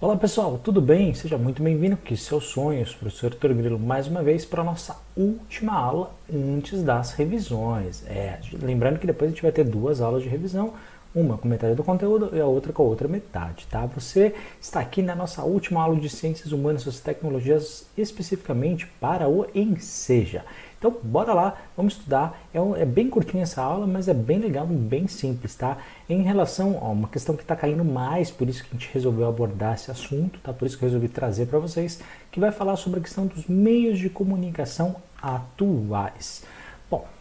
Olá pessoal, tudo bem? Seja muito bem-vindo aqui, seus sonhos, professor Vitor Grilo, mais uma vez para a nossa última aula antes das revisões. É, lembrando que depois a gente vai ter duas aulas de revisão, uma com metade do conteúdo e a outra com a outra metade, tá? Você está aqui na nossa última aula de Ciências Humanas e Tecnologias, especificamente para o Enseja. Então, bora lá, vamos estudar. É, um, é, bem curtinha essa aula, mas é bem legal e bem simples, tá? Em relação a uma questão que está caindo mais, por isso que a gente resolveu abordar esse assunto, tá? Por isso que eu resolvi trazer para vocês, que vai falar sobre a questão dos meios de comunicação atuais.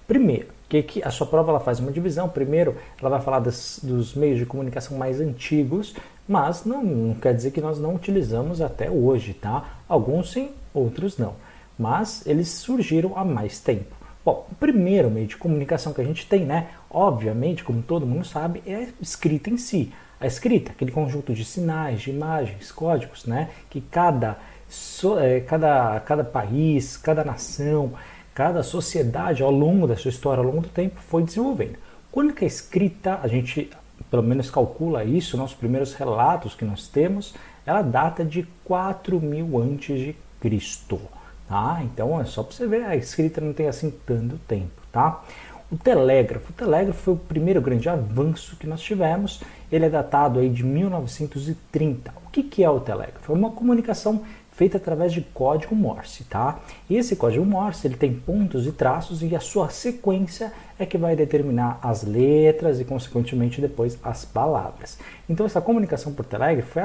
Primeiro, que, que a sua prova ela faz uma divisão. Primeiro, ela vai falar dos meios de comunicação mais antigos, mas não, não quer dizer que nós não utilizamos até hoje, tá? Alguns sim, outros não mas eles surgiram há mais tempo. Bom, o primeiro meio de comunicação que a gente tem, né, obviamente, como todo mundo sabe, é a escrita em si. A escrita, aquele conjunto de sinais, de imagens, códigos, né, que cada, é, cada, cada país, cada nação, cada sociedade ao longo da sua história, ao longo do tempo, foi desenvolvendo. Quando que a escrita, a gente pelo menos calcula isso, nossos primeiros relatos que nós temos, ela data de 4 mil antes de Cristo. Tá? Então é só para você ver, a escrita não tem assim tanto tempo. Tá? O telégrafo. O telégrafo foi o primeiro grande avanço que nós tivemos. Ele é datado aí de 1930. O que, que é o telégrafo? É uma comunicação feita através de código Morse, tá? E esse código Morse ele tem pontos e traços e a sua sequência é que vai determinar as letras e consequentemente depois as palavras. Então essa comunicação por telégrafo foi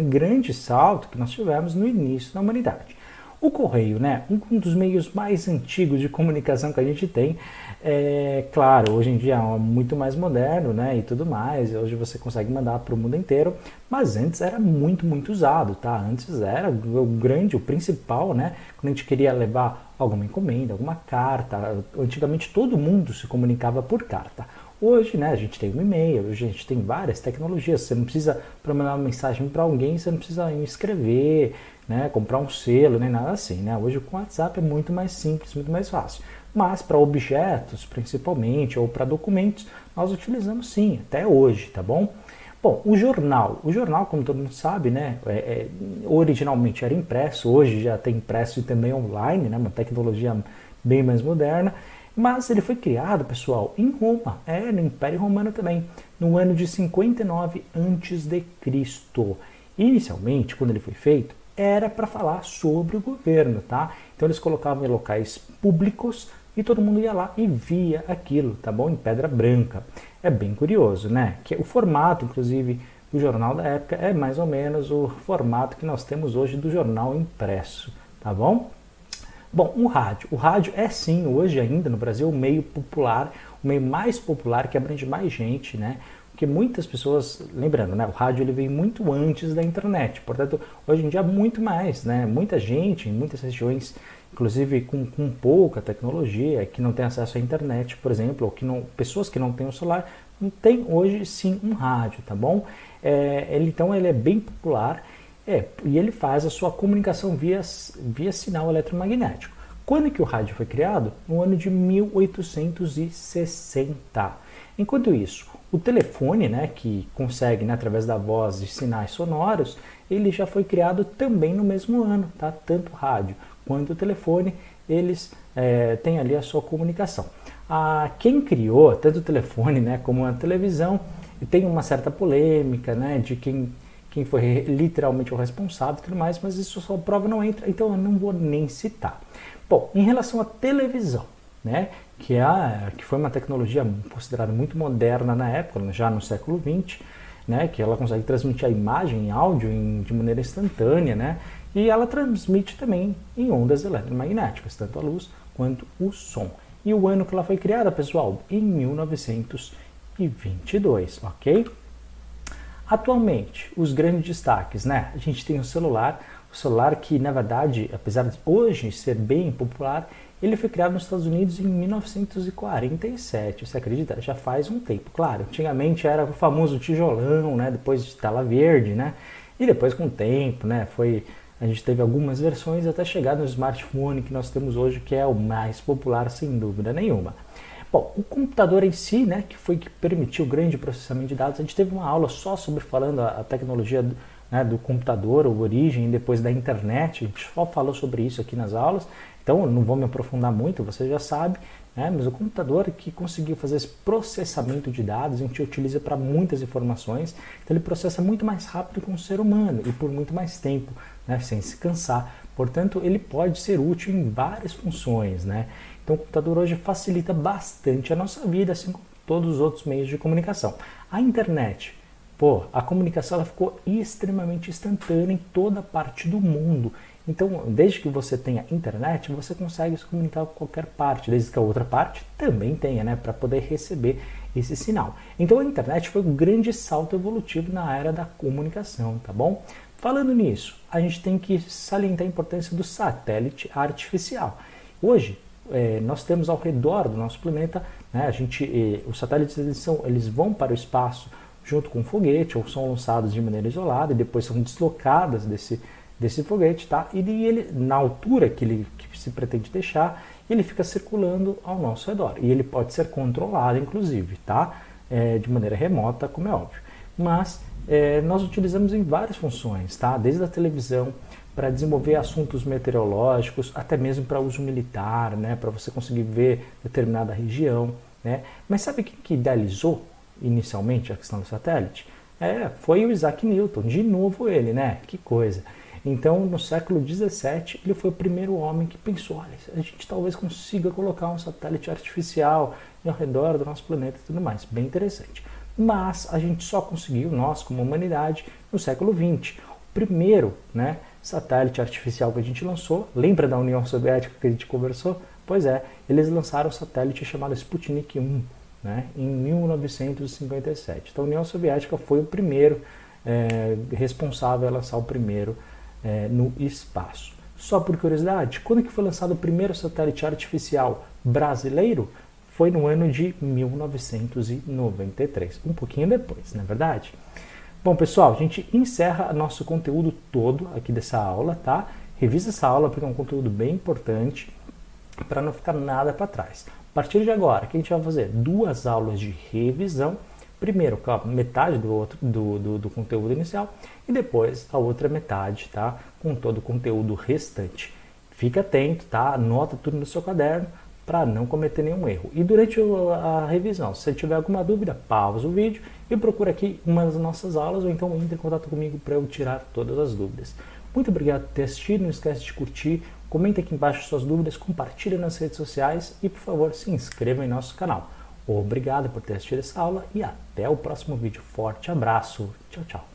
o grande salto que nós tivemos no início da humanidade. O correio, né? Um dos meios mais antigos de comunicação que a gente tem. É claro, hoje em dia é muito mais moderno, né? E tudo mais. Hoje você consegue mandar para o mundo inteiro, mas antes era muito, muito usado, tá? Antes era o grande, o principal, né? Quando a gente queria levar alguma encomenda, alguma carta. Antigamente todo mundo se comunicava por carta. Hoje, né, a gente tem um e-mail, a gente tem várias tecnologias. Você não precisa, para mandar uma mensagem para alguém, você não precisa escrever, né, comprar um selo, nem nada assim. Né? Hoje com o WhatsApp é muito mais simples, muito mais fácil. Mas para objetos, principalmente, ou para documentos, nós utilizamos sim, até hoje, tá bom? Bom, o jornal. O jornal, como todo mundo sabe, né, é, é, originalmente era impresso, hoje já tem impresso e também online, né, uma tecnologia bem mais moderna. Mas ele foi criado, pessoal, em Roma, é, no Império Romano também, no ano de 59 a.C. Inicialmente, quando ele foi feito, era para falar sobre o governo, tá? Então eles colocavam em locais públicos e todo mundo ia lá e via aquilo, tá bom? Em pedra branca. É bem curioso, né? Que o formato, inclusive, do jornal da época é mais ou menos o formato que nós temos hoje do jornal impresso, tá bom? Bom, o rádio. O rádio é sim, hoje ainda no Brasil, o meio popular, o meio mais popular que abrange mais gente, né? Porque muitas pessoas, lembrando, né, o rádio ele veio muito antes da internet, portanto, hoje em dia muito mais, né? Muita gente em muitas regiões, inclusive com, com pouca tecnologia, que não tem acesso à internet, por exemplo, ou que não, pessoas que não têm o celular, tem hoje sim um rádio, tá bom? É, ele, então ele é bem popular é, e ele faz a sua comunicação via, via sinal eletromagnético. Quando que o rádio foi criado? No ano de 1860. Enquanto isso, o telefone, né, que consegue, né, através da voz e sinais sonoros, ele já foi criado também no mesmo ano, tá? Tanto o rádio quanto o telefone, eles é, têm ali a sua comunicação. Ah, quem criou tanto o telefone, né, como a televisão, tem uma certa polêmica, né, de quem quem foi literalmente o responsável e tudo mais, mas isso só prova não entra, então eu não vou nem citar. Bom, em relação à televisão, né? Que, é a, que foi uma tecnologia considerada muito moderna na época, já no século XX, né? Que ela consegue transmitir a imagem e áudio em, de maneira instantânea, né? E ela transmite também em ondas eletromagnéticas, tanto a luz quanto o som. E o ano que ela foi criada, pessoal, em 1922, ok? Atualmente, os grandes destaques, né? A gente tem o celular, o celular que, na verdade, apesar de hoje ser bem popular, ele foi criado nos Estados Unidos em 1947, você acredita? Já faz um tempo. Claro, antigamente era o famoso tijolão, né? Depois de tela verde, né? E depois com o tempo, né? Foi a gente teve algumas versões até chegar no smartphone que nós temos hoje, que é o mais popular sem dúvida nenhuma. Bom, o computador em si, né, que foi que permitiu o grande processamento de dados, a gente teve uma aula só sobre falando a, a tecnologia né, do computador, a origem depois da internet. A gente só falou sobre isso aqui nas aulas, então não vou me aprofundar muito, você já sabe. Né, mas o computador que conseguiu fazer esse processamento de dados, a gente utiliza para muitas informações, então ele processa muito mais rápido que um ser humano e por muito mais tempo, né, sem se cansar. Portanto, ele pode ser útil em várias funções. Né? Então, o computador hoje facilita bastante a nossa vida, assim como todos os outros meios de comunicação. A internet, pô, a comunicação ela ficou extremamente instantânea em toda parte do mundo. Então, desde que você tenha internet, você consegue se comunicar com qualquer parte, desde que a outra parte também tenha, né, para poder receber esse sinal. Então, a internet foi um grande salto evolutivo na era da comunicação, tá bom? Falando nisso, a gente tem que salientar a importância do satélite artificial. Hoje, é, nós temos ao redor do nosso planeta, né, a gente, os satélites eles, são, eles vão para o espaço junto com o foguete ou são lançados de maneira isolada e depois são deslocadas desse, desse foguete, tá? E ele, na altura que ele que se pretende deixar, ele fica circulando ao nosso redor e ele pode ser controlado, inclusive, tá? É, de maneira remota, como é óbvio. Mas é, nós utilizamos em várias funções, tá? Desde a televisão para desenvolver assuntos meteorológicos, até mesmo para uso militar, né, para você conseguir ver determinada região. Né? Mas sabe quem que idealizou inicialmente a questão do satélite? É, foi o Isaac Newton, de novo ele, né? Que coisa. Então, no século 17, ele foi o primeiro homem que pensou: olha, a gente talvez consiga colocar um satélite artificial ao redor do nosso planeta e tudo mais. Bem interessante. Mas a gente só conseguiu, nós como humanidade, no século 20. O primeiro, né? satélite artificial que a gente lançou. Lembra da União Soviética que a gente conversou? Pois é, eles lançaram um satélite chamado Sputnik 1 né, em 1957. Então a União Soviética foi o primeiro é, responsável a lançar o primeiro é, no espaço. Só por curiosidade, quando que foi lançado o primeiro satélite artificial brasileiro? Foi no ano de 1993, um pouquinho depois, não é verdade? Bom, pessoal, a gente encerra nosso conteúdo todo aqui dessa aula, tá? Revisa essa aula porque é um conteúdo bem importante para não ficar nada para trás. A partir de agora, o que a gente vai fazer? Duas aulas de revisão. Primeiro, metade do, outro, do, do, do conteúdo inicial e depois a outra metade, tá? Com todo o conteúdo restante. Fica atento, tá? Anota tudo no seu caderno para não cometer nenhum erro. E durante a revisão, se você tiver alguma dúvida, pausa o vídeo e procura aqui uma das nossas aulas ou então entre em contato comigo para eu tirar todas as dúvidas. Muito obrigado por ter assistido, não esquece de curtir, comenta aqui embaixo suas dúvidas, compartilha nas redes sociais e por favor se inscreva em nosso canal. Obrigado por ter assistido essa aula e até o próximo vídeo. Forte abraço, tchau, tchau.